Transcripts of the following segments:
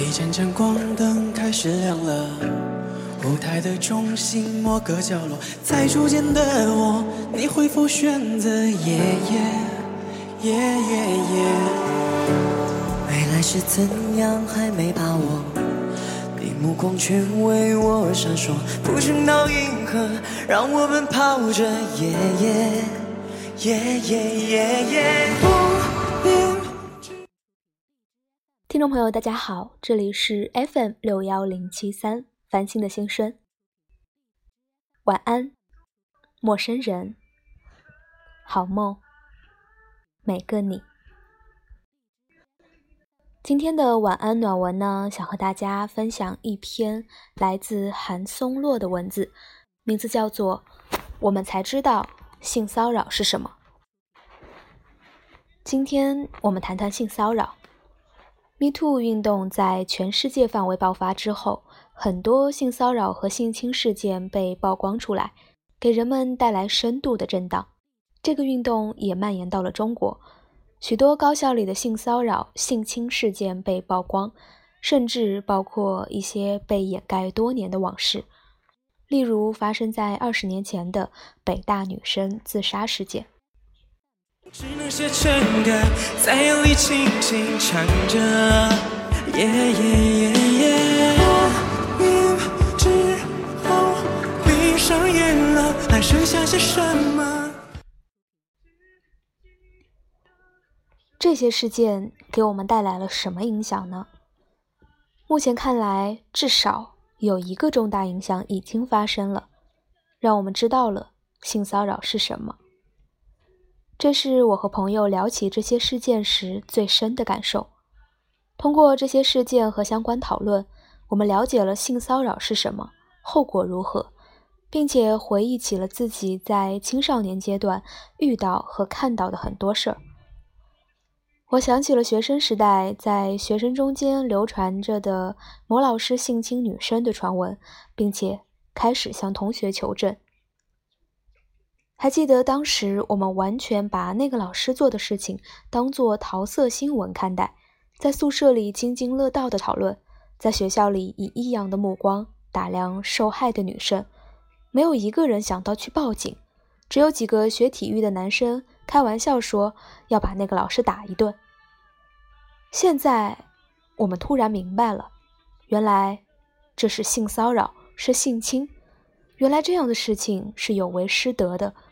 一盏盏光灯开始亮了，舞台的中心某个角落，在逐渐的我，你会否选择夜夜夜夜夜？未来是怎样还没把握，你目光却为我闪烁，不寻到银河，让我们跑着夜夜夜夜夜夜。听众朋友，大家好，这里是 FM 六幺零七三繁星的新生。晚安，陌生人，好梦，每个你。今天的晚安暖文呢，想和大家分享一篇来自韩松洛的文字，名字叫做《我们才知道性骚扰是什么》。今天我们谈谈性骚扰。Me Too 运动在全世界范围爆发之后，很多性骚扰和性侵事件被曝光出来，给人们带来深度的震荡。这个运动也蔓延到了中国，许多高校里的性骚扰、性侵事件被曝光，甚至包括一些被掩盖多年的往事，例如发生在二十年前的北大女生自杀事件。只能写成歌，在夜里轻轻唱着。夜夜夜夜，多年之后，闭上眼了，还剩下些什么？这些事件给我们带来了什么影响呢？目前看来，至少有一个重大影响已经发生了，让我们知道了性骚扰是什么。这是我和朋友聊起这些事件时最深的感受。通过这些事件和相关讨论，我们了解了性骚扰是什么，后果如何，并且回忆起了自己在青少年阶段遇到和看到的很多事儿。我想起了学生时代在学生中间流传着的某老师性侵女生的传闻，并且开始向同学求证。还记得当时我们完全把那个老师做的事情当做桃色新闻看待，在宿舍里津津乐道的讨论，在学校里以异样的目光打量受害的女生，没有一个人想到去报警，只有几个学体育的男生开玩笑说要把那个老师打一顿。现在我们突然明白了，原来这是性骚扰，是性侵，原来这样的事情是有违师德的。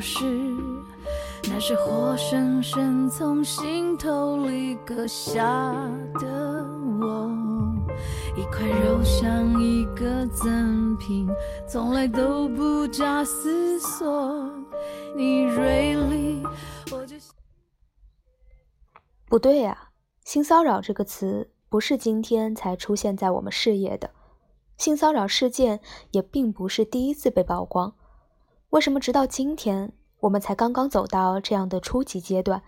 是。那是活生生从心头里割下的我，一块肉像一个赠品，从来都不假思索。你锐利，我就不对呀，性骚扰这个词不是今天才出现在我们视野的。性骚扰事件也并不是第一次被曝光，为什么直到今天我们才刚刚走到这样的初级阶段，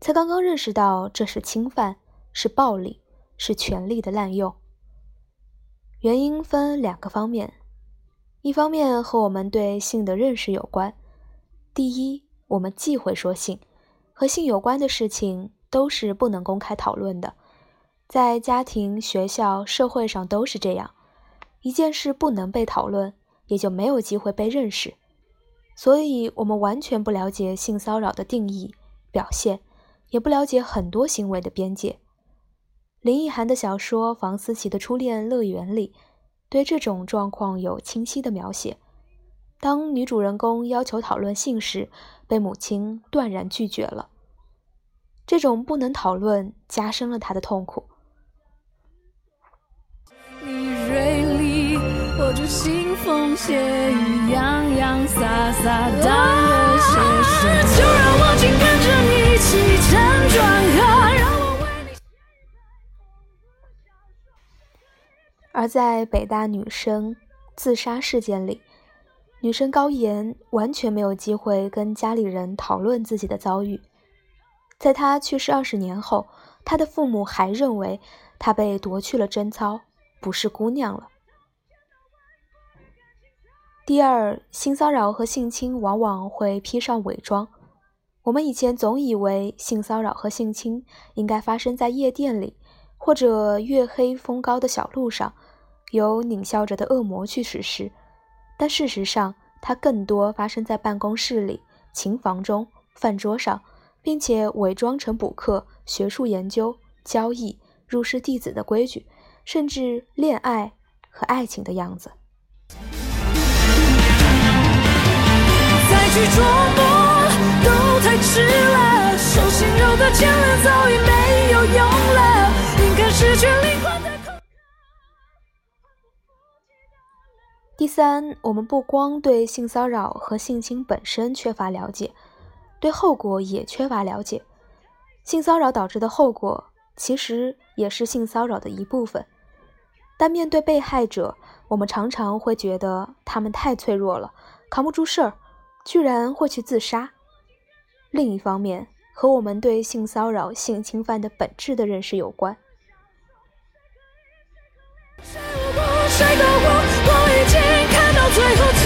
才刚刚认识到这是侵犯、是暴力、是权力的滥用？原因分两个方面，一方面和我们对性的认识有关。第一，我们忌讳说性，和性有关的事情都是不能公开讨论的，在家庭、学校、社会上都是这样。一件事不能被讨论，也就没有机会被认识，所以我们完全不了解性骚扰的定义、表现，也不了解很多行为的边界。林奕涵的小说《房思琪的初恋乐园》里，对这种状况有清晰的描写：当女主人公要求讨论性时，被母亲断然拒绝了。这种不能讨论，加深了她的痛苦。你锐利，我就腥风血雨，洋洋洒洒当个写手。就让我紧跟着你起承转合，让我为你。而在北大女生自杀事件里，女生高岩完全没有机会跟家里人讨论自己的遭遇。在她去世二十年后，她的父母还认为她被夺去了贞操。不是姑娘了。第二，性骚扰和性侵往往会披上伪装。我们以前总以为性骚扰和性侵应该发生在夜店里，或者月黑风高的小路上，由狞笑着的恶魔去实施。但事实上，它更多发生在办公室里、琴房中、饭桌上，并且伪装成补课、学术研究、交易、入室弟子的规矩。甚至恋爱和爱情的样子。去琢磨都太迟了，手心肉的牵连早已没有用了，应该失去灵魂的。第三，我们不光对性骚扰和性侵本身缺乏了解，对后果也缺乏了解。性骚扰导致的后果，其实也是性骚扰的一部分。但面对被害者，我们常常会觉得他们太脆弱了，扛不住事儿，居然会去自杀。另一方面，和我们对性骚扰、性侵犯的本质的认识有关。谁都过，我已经看到最后结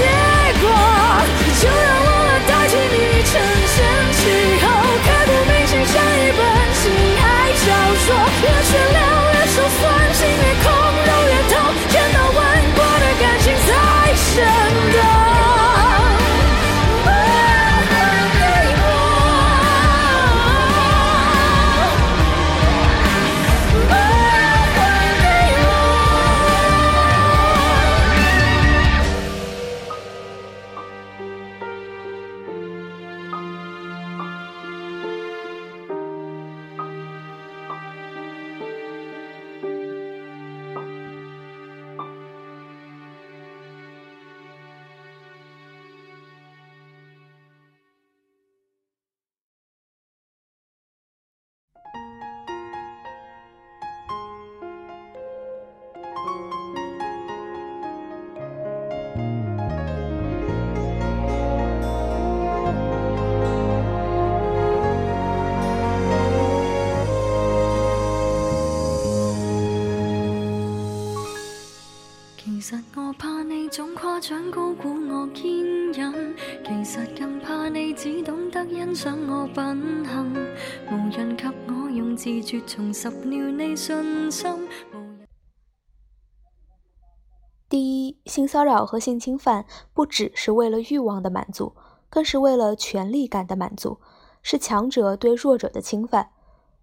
第一，性骚扰和性侵犯不只是为了欲望的满足，更是为了权力感的满足，是强者对弱者的侵犯。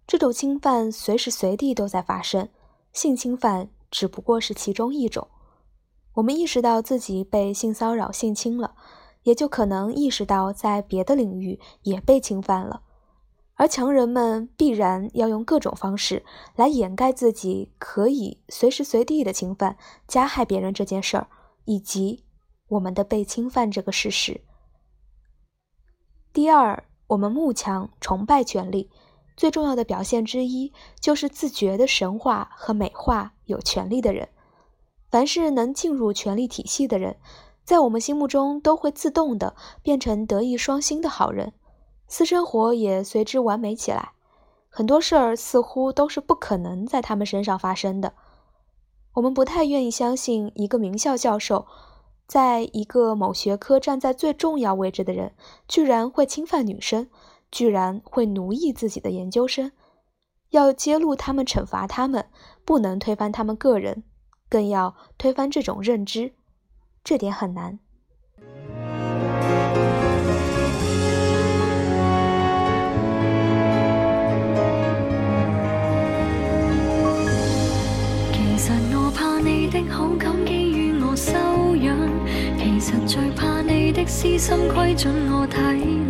这种侵犯随时随地都在发生，性侵犯只不过是其中一种。我们意识到自己被性骚扰、性侵了，也就可能意识到在别的领域也被侵犯了。而强人们必然要用各种方式来掩盖自己可以随时随地的侵犯、加害别人这件事儿，以及我们的被侵犯这个事实。第二，我们慕强、崇拜权力，最重要的表现之一就是自觉的神话和美化有权力的人。凡是能进入权力体系的人，在我们心目中都会自动的变成德艺双馨的好人。私生活也随之完美起来，很多事儿似乎都是不可能在他们身上发生的。我们不太愿意相信一个名校教授，在一个某学科站在最重要位置的人，居然会侵犯女生，居然会奴役自己的研究生。要揭露他们，惩罚他们，不能推翻他们个人，更要推翻这种认知，这点很难。其实最怕你私心规准我体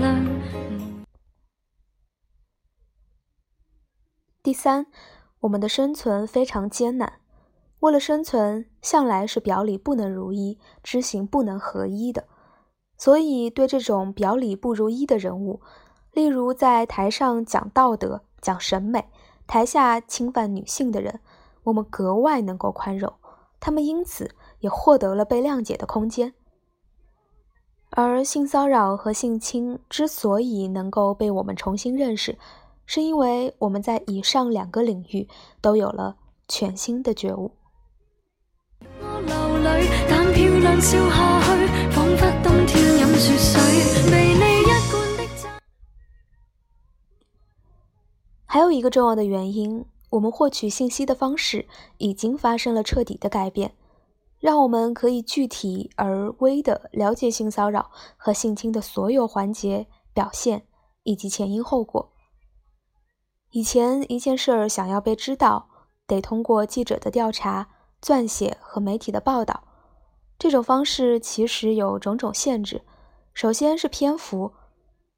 谅。第三，我们的生存非常艰难，为了生存，向来是表里不能如一，知行不能合一的。所以，对这种表里不如一的人物，例如在台上讲道德、讲审美，台下侵犯女性的人，我们格外能够宽容，他们因此也获得了被谅解的空间。而性骚扰和性侵之所以能够被我们重新认识，是因为我们在以上两个领域都有了全新的觉悟。还有一个重要的原因，我们获取信息的方式已经发生了彻底的改变，让我们可以具体而微的了解性骚扰和性侵的所有环节、表现以及前因后果。以前一件事儿想要被知道，得通过记者的调查、撰写和媒体的报道。这种方式其实有种种限制。首先是篇幅，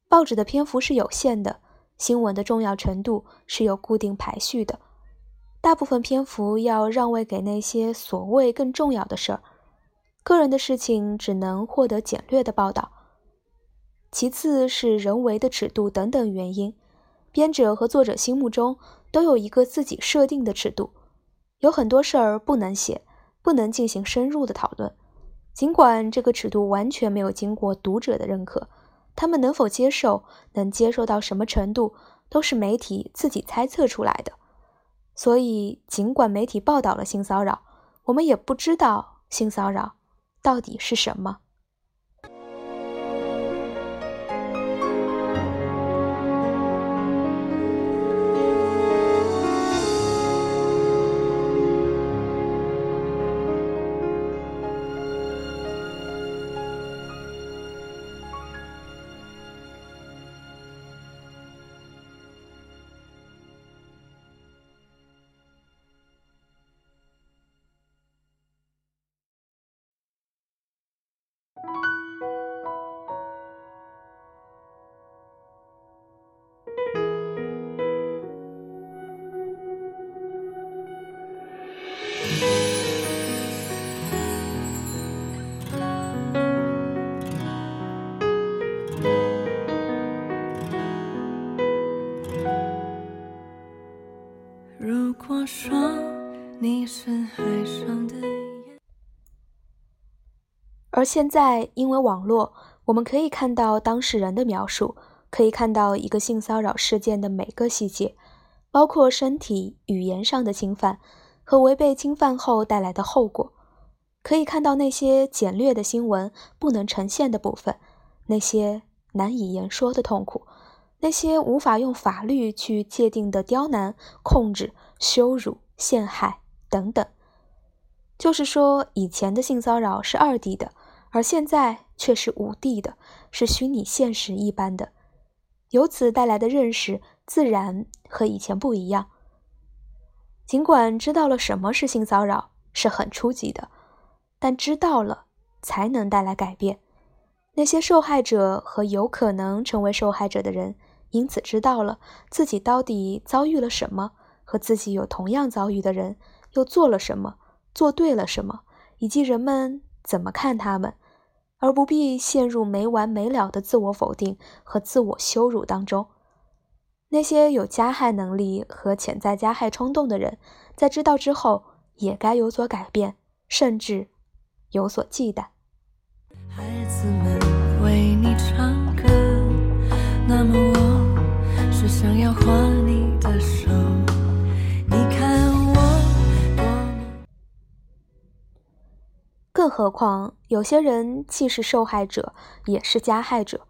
报纸的篇幅是有限的，新闻的重要程度是有固定排序的，大部分篇幅要让位给那些所谓更重要的事儿，个人的事情只能获得简略的报道。其次是人为的尺度等等原因。编者和作者心目中都有一个自己设定的尺度，有很多事儿不能写，不能进行深入的讨论。尽管这个尺度完全没有经过读者的认可，他们能否接受，能接受到什么程度，都是媒体自己猜测出来的。所以，尽管媒体报道了性骚扰，我们也不知道性骚扰到底是什么。而现在，因为网络，我们可以看到当事人的描述，可以看到一个性骚扰事件的每个细节，包括身体、语言上的侵犯和违背侵犯后带来的后果，可以看到那些简略的新闻不能呈现的部分，那些难以言说的痛苦，那些无法用法律去界定的刁难、控制、羞辱、陷害等等。就是说，以前的性骚扰是二 D 的。而现在却是五 D 的，是虚拟现实一般的，由此带来的认识自然和以前不一样。尽管知道了什么是性骚扰是很初级的，但知道了才能带来改变。那些受害者和有可能成为受害者的人，因此知道了自己到底遭遇了什么，和自己有同样遭遇的人又做了什么，做对了什么，以及人们。怎么看他们，而不必陷入没完没了的自我否定和自我羞辱当中。那些有加害能力和潜在加害冲动的人，在知道之后也该有所改变，甚至有所忌惮。孩子们为你唱歌，那么我是想要画你更何况，有些人既是受害者，也是加害者。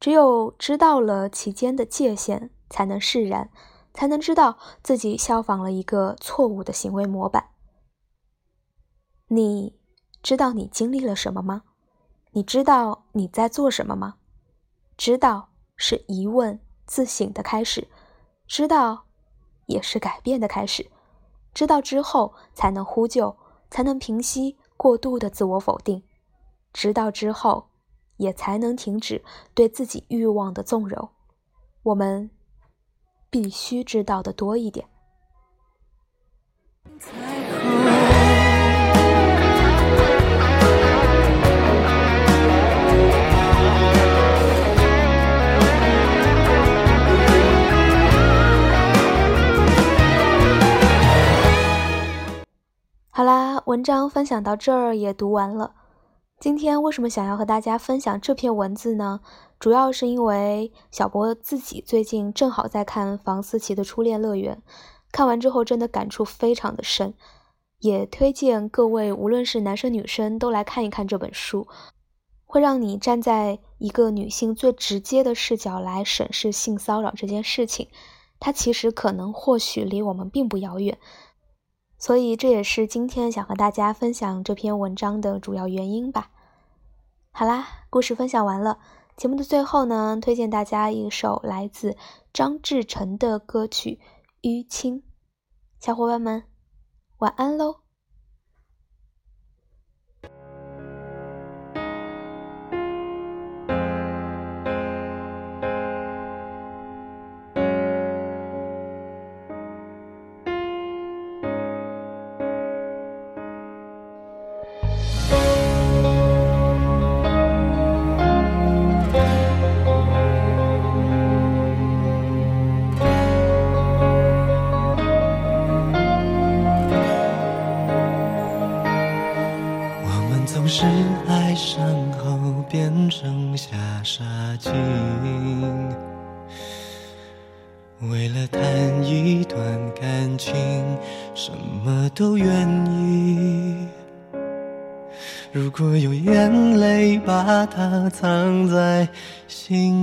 只有知道了其间的界限，才能释然，才能知道自己效仿了一个错误的行为模板。你知道你经历了什么吗？你知道你在做什么吗？知道是疑问自省的开始，知道也是改变的开始。知道之后，才能呼救，才能平息。过度的自我否定，直到之后，也才能停止对自己欲望的纵容。我们必须知道的多一点。章分享到这儿也读完了。今天为什么想要和大家分享这篇文字呢？主要是因为小博自己最近正好在看房思琪的《初恋乐园》，看完之后真的感触非常的深，也推荐各位无论是男生女生都来看一看这本书，会让你站在一个女性最直接的视角来审视性骚扰这件事情，它其实可能或许离我们并不遥远。所以这也是今天想和大家分享这篇文章的主要原因吧。好啦，故事分享完了，节目的最后呢，推荐大家一首来自张志成的歌曲《淤青》，小伙伴们晚安喽。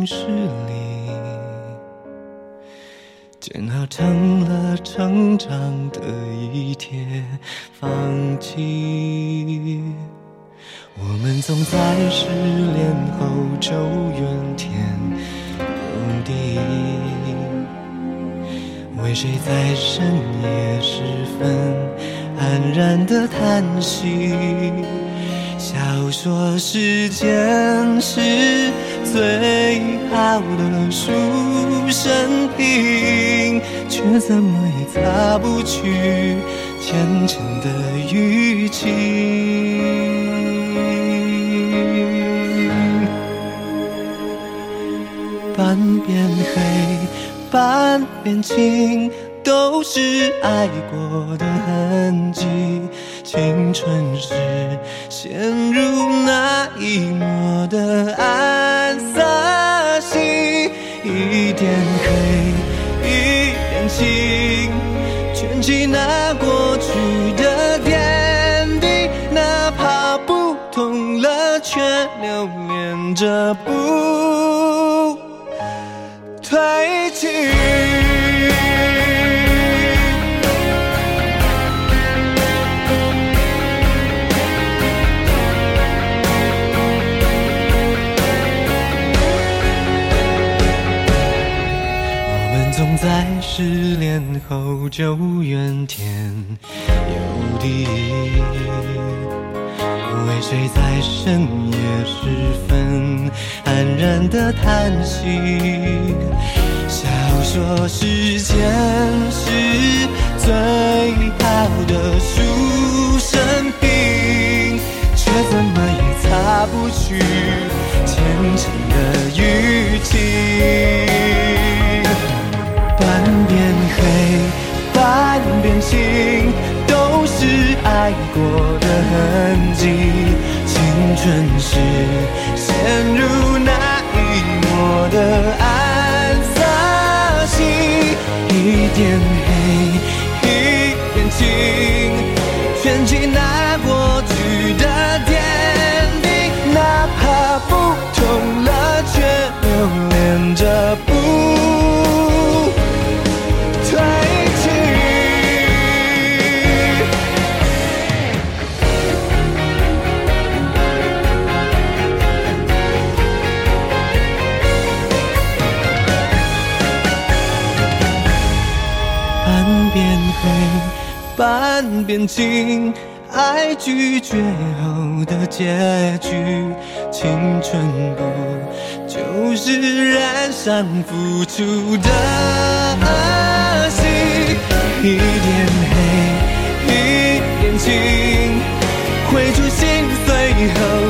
心事里，煎熬成了成长的一帖放弃。我们总在失恋后就怨天尤地，为谁在深夜时分安然的叹息？小说时间是最好的书生品，却怎么也擦不去浅浅的淤青。半边黑，半边青，都是爱过的痕迹。青春时陷入那一抹的暗色系，一点黑，一点青，圈起那过去的点滴，哪怕不痛了，却留恋着不。褪去。就怨天尤地，为谁在深夜时分黯然的叹息？笑说时间是最好的赎身品，却怎么也擦不去浅浅的淤青。半边青，都是爱过的痕迹。青春是陷入那一抹的暗色系，一点黑，一点青，半边黑，半边青，爱拒绝后的结局。青春不就是染上付出的恶习？一点黑，一点青，会出心碎后。